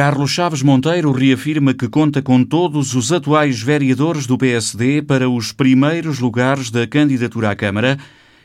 Carlos Chaves Monteiro reafirma que conta com todos os atuais vereadores do PSD para os primeiros lugares da candidatura à Câmara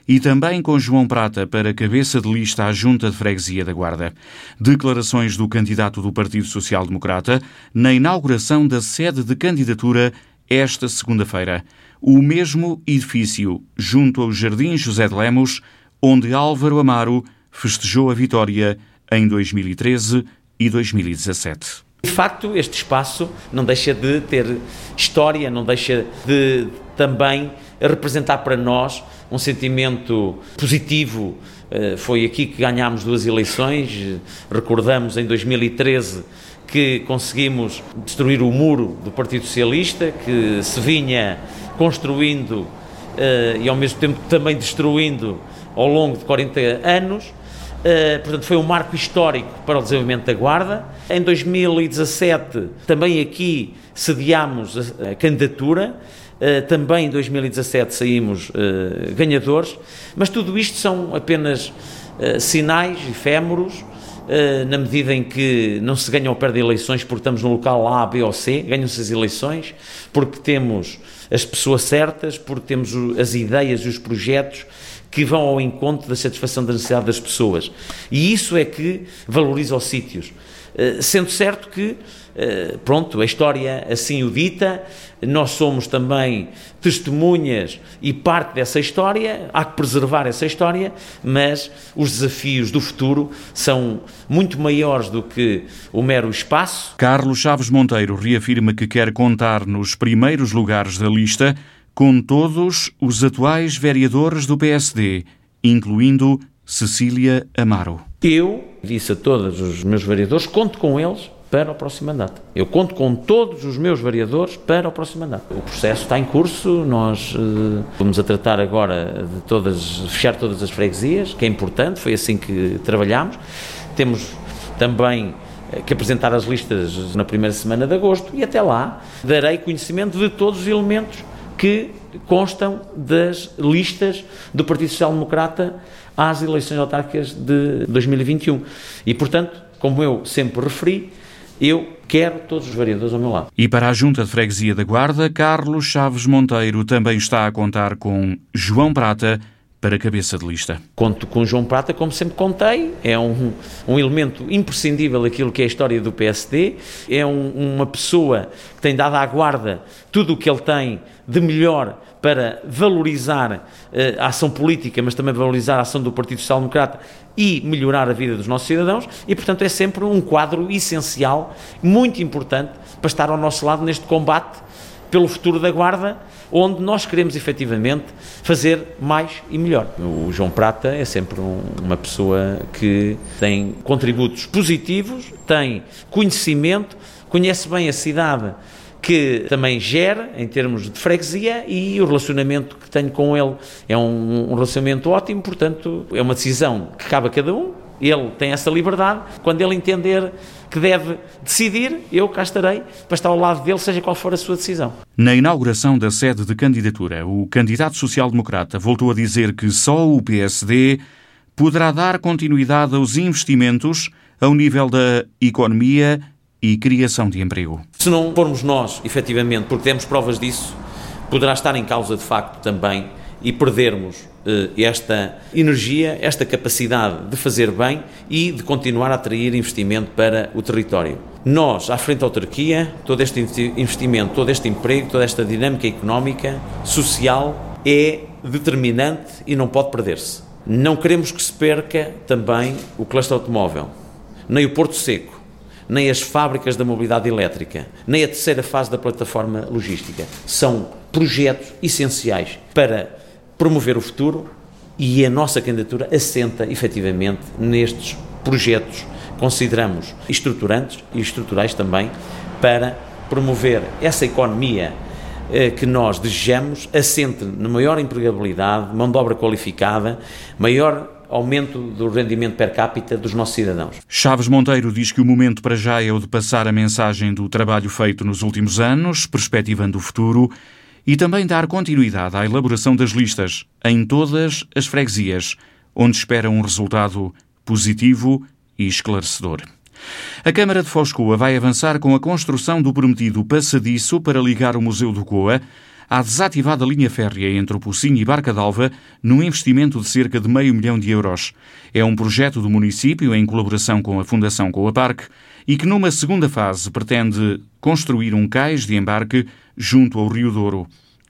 e também com João Prata para cabeça de lista à Junta de Freguesia da Guarda. Declarações do candidato do Partido Social Democrata na inauguração da sede de candidatura esta segunda-feira. O mesmo edifício, junto ao Jardim José de Lemos, onde Álvaro Amaro festejou a vitória em 2013 e 2017. De facto, este espaço não deixa de ter história, não deixa de também representar para nós um sentimento positivo. Eh, foi aqui que ganhámos duas eleições. Recordamos em 2013 que conseguimos destruir o muro do Partido Socialista, que se vinha construindo eh, e ao mesmo tempo também destruindo ao longo de 40 anos. Uh, portanto, foi um marco histórico para o desenvolvimento da Guarda. Em 2017, também aqui sediámos a, a candidatura. Uh, também em 2017 saímos uh, ganhadores, mas tudo isto são apenas sinais efêmeros, na medida em que não se ganham ou perdem eleições porque estamos no local A, B ou C, ganham-se as eleições porque temos as pessoas certas, porque temos as ideias e os projetos que vão ao encontro da satisfação da necessidade das pessoas. E isso é que valoriza os sítios. Eh, sendo certo que, eh, pronto, a história assim o dita, nós somos também testemunhas e parte dessa história, há que preservar essa história, mas os desafios do futuro são muito maiores do que o mero espaço. Carlos Chaves Monteiro reafirma que quer contar nos primeiros lugares da lista com todos os atuais vereadores do PSD, incluindo Cecília Amaro. Eu disse a todos os meus vereadores, conto com eles para o próximo mandato. Eu conto com todos os meus vereadores para o próximo mandato. O processo está em curso, nós uh, vamos a tratar agora de todas, fechar todas as freguesias, que é importante, foi assim que trabalhamos. Temos também eh, que apresentar as listas na primeira semana de agosto e até lá darei conhecimento de todos os elementos que constam das listas do Partido Social Democrata às eleições autárquicas de 2021. E, portanto, como eu sempre referi, eu quero todos os vereadores ao meu lado. E para a Junta de Freguesia da Guarda, Carlos Chaves Monteiro também está a contar com João Prata, para cabeça de lista. Conto com João Prata, como sempre contei, é um, um elemento imprescindível daquilo que é a história do PSD, é um, uma pessoa que tem dado à guarda tudo o que ele tem de melhor para valorizar uh, a ação política, mas também valorizar a ação do Partido Social Democrata e melhorar a vida dos nossos cidadãos, e portanto é sempre um quadro essencial, muito importante, para estar ao nosso lado neste combate pelo futuro da Guarda, onde nós queremos efetivamente fazer mais e melhor. O João Prata é sempre um, uma pessoa que tem contributos positivos, tem conhecimento, conhece bem a cidade que também gera em termos de freguesia e o relacionamento que tenho com ele é um, um relacionamento ótimo, portanto é uma decisão que cabe a cada um, ele tem essa liberdade, quando ele entender que deve decidir, eu cá estarei para estar ao lado dele, seja qual for a sua decisão. Na inauguração da sede de candidatura, o candidato social-democrata voltou a dizer que só o PSD poderá dar continuidade aos investimentos ao nível da economia e criação de emprego. Se não formos nós, efetivamente, porque temos provas disso, poderá estar em causa de facto também e perdermos eh, esta energia, esta capacidade de fazer bem e de continuar a atrair investimento para o território. Nós, à frente da autarquia, todo este investimento, todo este emprego, toda esta dinâmica económica, social, é determinante e não pode perder-se. Não queremos que se perca também o cluster automóvel, nem o Porto Seco, nem as fábricas da mobilidade elétrica, nem a terceira fase da plataforma logística. São projetos essenciais para promover o futuro e a nossa candidatura assenta efetivamente nestes projetos consideramos estruturantes e estruturais também para promover essa economia eh, que nós desejamos, assente na maior empregabilidade, mão de obra qualificada, maior aumento do rendimento per capita dos nossos cidadãos. Chaves Monteiro diz que o momento para já é o de passar a mensagem do trabalho feito nos últimos anos, perspectivando o futuro e também dar continuidade à elaboração das listas em todas as freguesias, onde espera um resultado positivo e esclarecedor. A Câmara de Foscoa vai avançar com a construção do prometido passadiço para ligar o Museu do Coa à desativada linha férrea entre o Pocinho e Barca d'Alva num investimento de cerca de meio milhão de euros. É um projeto do município em colaboração com a Fundação Coa Parque e que numa segunda fase pretende construir um cais de embarque junto ao Rio Douro.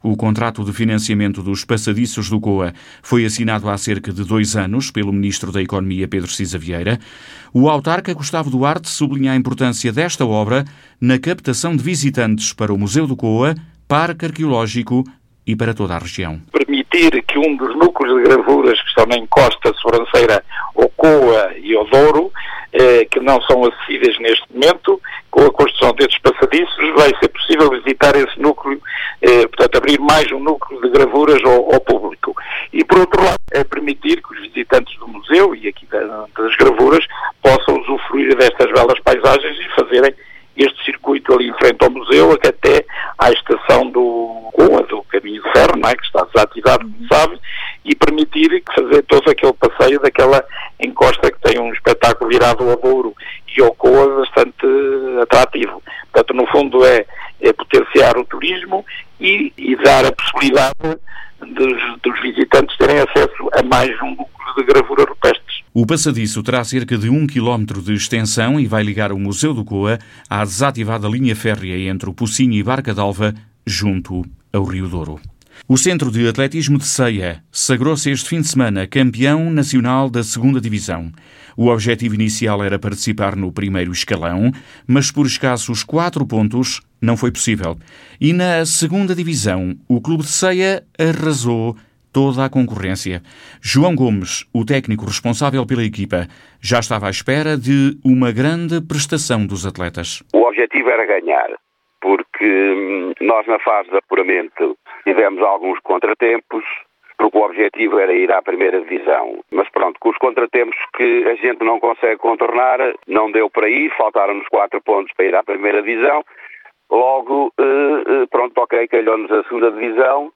O contrato de financiamento dos passadiços do COA foi assinado há cerca de dois anos pelo Ministro da Economia Pedro Cisa Vieira. O autarca Gustavo Duarte sublinha a importância desta obra na captação de visitantes para o Museu do COA, Parque Arqueológico e para toda a região. Permitir que um dos núcleos de gravuras que estão na encosta sobranceira, o COA e o Douro, eh, que não são acessíveis neste momento, com a construção destes passadiços, vai ser possível visitar esse núcleo, eh, portanto, abrir mais um núcleo de gravuras ao, ao, público. E, por outro lado, é permitir que os visitantes do museu e aqui das gravuras possam usufruir destas belas paisagens e fazerem este circuito ali em frente ao museu, até à estação do Coa, do caminho de ferro, é? que está desativado, como sabe, e permitir fazer todo aquele daquela encosta que tem um espetáculo virado ao Douro e ao Coa bastante atrativo. Portanto, no fundo é, é potenciar o turismo e, e dar a possibilidade dos, dos, visitantes terem acesso a mais um núcleo de gravura rupestres. O passadiço terá cerca de um quilómetro de extensão e vai ligar o Museu do Coa à desativada linha férrea entre o Pocinho e Barca d'Alva, junto ao Rio Douro. O Centro de Atletismo de Ceia sagrou-se este fim de semana campeão nacional da segunda Divisão. O objetivo inicial era participar no primeiro escalão, mas por escassos quatro pontos não foi possível. E na segunda Divisão, o Clube de Ceia arrasou toda a concorrência. João Gomes, o técnico responsável pela equipa, já estava à espera de uma grande prestação dos atletas. O objetivo era ganhar, porque hum, nós na fase de apuramento tivemos alguns contratempos, porque o objetivo era ir à primeira divisão. Mas pronto, com os contratempos que a gente não consegue contornar, não deu para ir, faltaram-nos quatro pontos para ir à primeira divisão. Logo, eh, eh, pronto, ok, calhou-nos a segunda divisão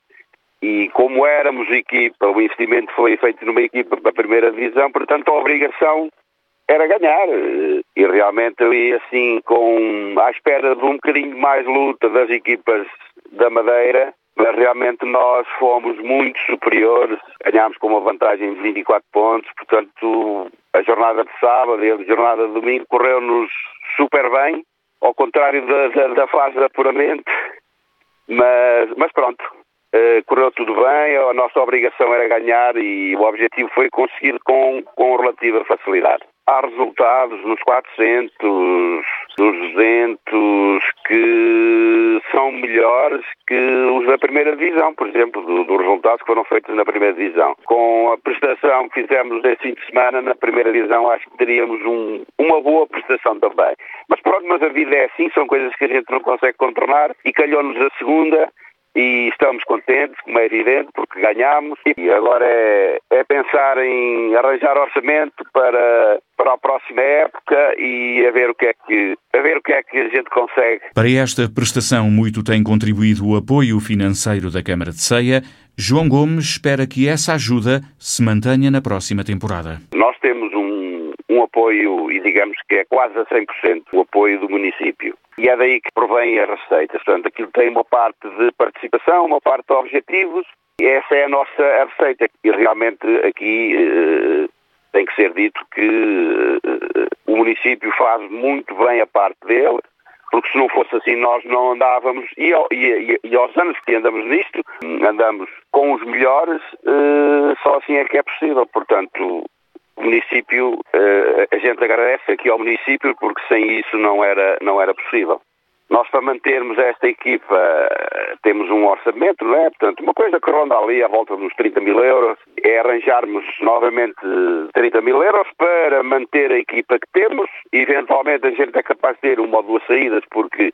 e como éramos equipa, o investimento foi feito numa equipa para a primeira divisão, portanto a obrigação era ganhar. E realmente ali assim, com à espera de um bocadinho mais luta das equipas da Madeira, mas realmente nós fomos muito superiores, ganhámos com uma vantagem de 24 pontos, portanto a jornada de sábado e a jornada de domingo correu-nos super bem, ao contrário da, da, da fase de apuramento, mas, mas pronto, uh, correu tudo bem, a nossa obrigação era ganhar e o objetivo foi conseguir com, com relativa facilidade há resultados nos 400, nos 200 que são melhores que os da primeira divisão, por exemplo, dos do resultados que foram feitos na primeira divisão. Com a prestação que fizemos nesse fim de semana na primeira divisão, acho que teríamos um, uma boa prestação também. Mas pronto, mas a vida é assim, são coisas que a gente não consegue contornar e calhou-nos a segunda e estamos contentes, como é evidente, porque ganhamos e agora é, é pensar em arranjar orçamento para, para a próxima época e a ver o que é que a ver o que é que a gente consegue. Para esta prestação muito tem contribuído o apoio financeiro da Câmara de Ceia. João Gomes espera que essa ajuda se mantenha na próxima temporada. Nós apoio e digamos que é quase a 100% o apoio do município. E é daí que provém a receita. Portanto, aquilo tem uma parte de participação, uma parte de objetivos, e essa é a nossa receita. E realmente aqui eh, tem que ser dito que eh, o município faz muito bem a parte dele, porque se não fosse assim nós não andávamos, e, e, e aos anos que andamos nisto, andamos com os melhores, eh, só assim é que é possível. Portanto, o município, eh, a gente agradece aqui ao município porque sem isso não era, não era possível. Nós, para mantermos esta equipa, temos um orçamento, não é? Portanto, uma coisa que ronda ali à volta dos 30 mil euros é arranjarmos novamente 30 mil euros para manter a equipa que temos. Eventualmente, a gente é capaz de ter uma ou duas saídas, porque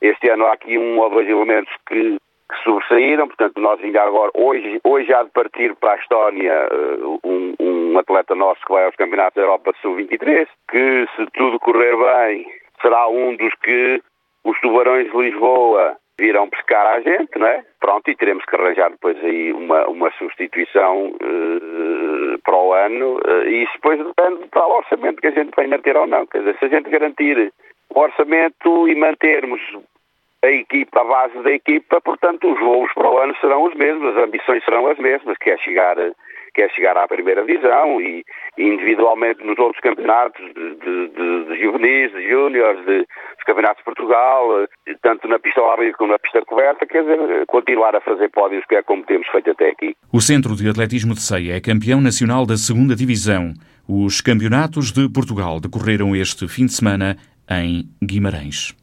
este ano há aqui um ou dois elementos que que sobressaíram, portanto nós ainda agora, hoje, hoje há de partir para a Estónia uh, um, um, atleta nosso que vai aos Campeonatos da Europa Sub-23, que se tudo correr bem será um dos que os Tubarões de Lisboa virão pescar a gente, não é? Pronto, e teremos que arranjar depois aí uma, uma substituição uh, para o ano uh, e isso depois depende do orçamento que a gente vai manter ou não. Quer dizer, se a gente garantir o orçamento e mantermos a equipa, a base da equipa, portanto os voos para o ano serão os mesmos, as ambições serão as mesmas, que é chegar quer chegar à primeira divisão e, individualmente nos outros campeonatos de, de, de, de juvenis, de júniores, dos campeonatos de Portugal, eh, tanto na pista ao como na pista coberta, quer dizer, continuar a fazer pódios que é como temos feito até aqui. O Centro de Atletismo de Ceia é campeão nacional da segunda divisão. Os campeonatos de Portugal decorreram este fim de semana em Guimarães.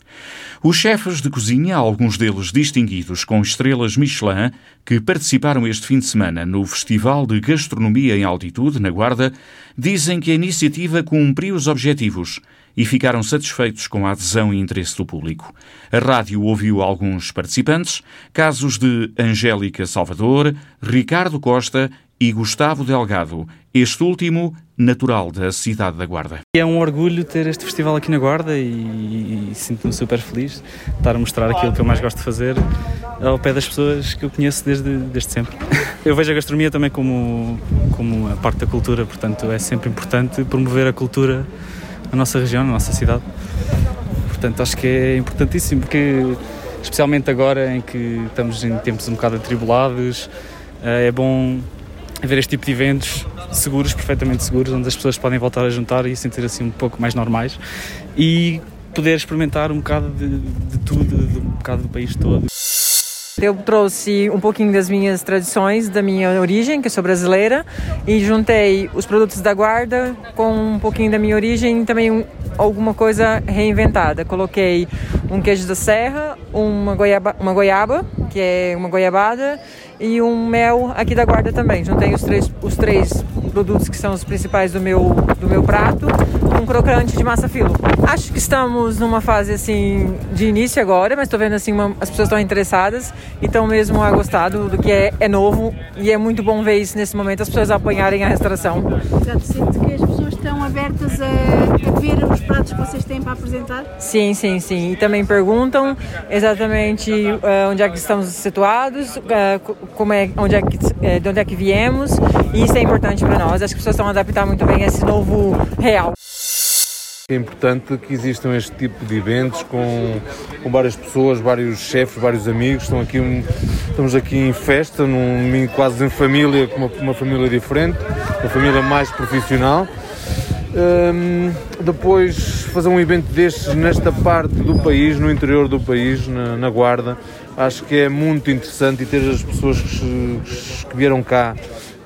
Os chefes de cozinha, alguns deles distinguidos com estrelas Michelin, que participaram este fim de semana no Festival de Gastronomia em Altitude, na Guarda, dizem que a iniciativa cumpriu os objetivos e ficaram satisfeitos com a adesão e interesse do público. A rádio ouviu alguns participantes, casos de Angélica Salvador, Ricardo Costa e Gustavo Delgado, este último natural da cidade da Guarda. É um orgulho ter este festival aqui na Guarda e, e sinto-me super feliz de estar a mostrar aquilo que eu mais gosto de fazer ao pé das pessoas que eu conheço desde, desde sempre. Eu vejo a gastronomia também como, como a parte da cultura, portanto é sempre importante promover a cultura na nossa região, na nossa cidade. Portanto acho que é importantíssimo porque especialmente agora em que estamos em tempos um bocado atribulados, eh, é bom haver este tipo de eventos seguros, perfeitamente seguros, onde as pessoas podem voltar a juntar e sentir assim um pouco mais normais e poder experimentar um bocado de, de tudo, de um bocado do país todo. Eu trouxe um pouquinho das minhas tradições, da minha origem, que sou brasileira, e juntei os produtos da guarda com um pouquinho da minha origem e também alguma coisa reinventada. Coloquei um queijo da serra, uma goiaba, uma goiaba que é uma goiabada, e um mel aqui da guarda também. Juntei os três, os três produtos que são os principais do meu, do meu prato, um crocante de massa filo. Acho que estamos numa fase assim de início agora, mas estou vendo assim uma, as pessoas estão interessadas e estão mesmo a gostar do, que é, é novo e é muito bom ver isso nesse momento, as pessoas apanharem a restauração. Sinto que as abertas a, a ver os pratos que vocês têm para apresentar? Sim, sim, sim. E também perguntam exatamente uh, onde é que estamos situados, uh, como é, onde é que, uh, de onde é que viemos, e isso é importante para nós. Acho que as pessoas estão a adaptar muito bem a esse novo real. É importante que existam este tipo de eventos com, com várias pessoas, vários chefes, vários amigos. Estão aqui estamos aqui em festa, num, quase em família, com uma, uma família diferente, uma família mais profissional. Um, depois fazer um evento destes nesta parte do país, no interior do país, na, na Guarda, acho que é muito interessante e ter as pessoas que, que vieram cá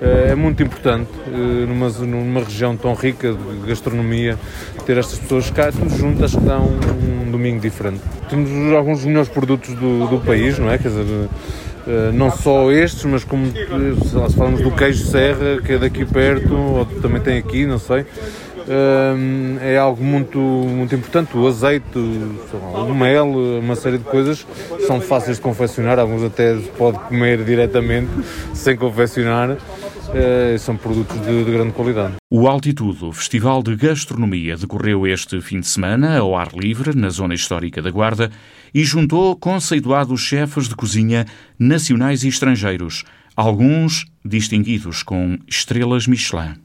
uh, é muito importante uh, numa, numa região tão rica de gastronomia, ter estas pessoas cá todos juntos, acho que dá um, um domingo diferente. Temos alguns dos melhores produtos do, do país, não é? Quer dizer, Uh, não só estes, mas como se falamos do queijo serra, que é daqui perto, ou também tem aqui, não sei, é algo muito, muito importante. O azeite, o mel, uma série de coisas são fáceis de confeccionar, alguns até se pode comer diretamente sem confeccionar. Uh, são produtos de, de, grande qualidade. O Altitude, o Festival de Gastronomia, decorreu este fim de semana ao ar livre, na zona histórica da Guarda, e juntou conceituados chefes de cozinha nacionais e estrangeiros, alguns distinguidos com estrelas Michelin.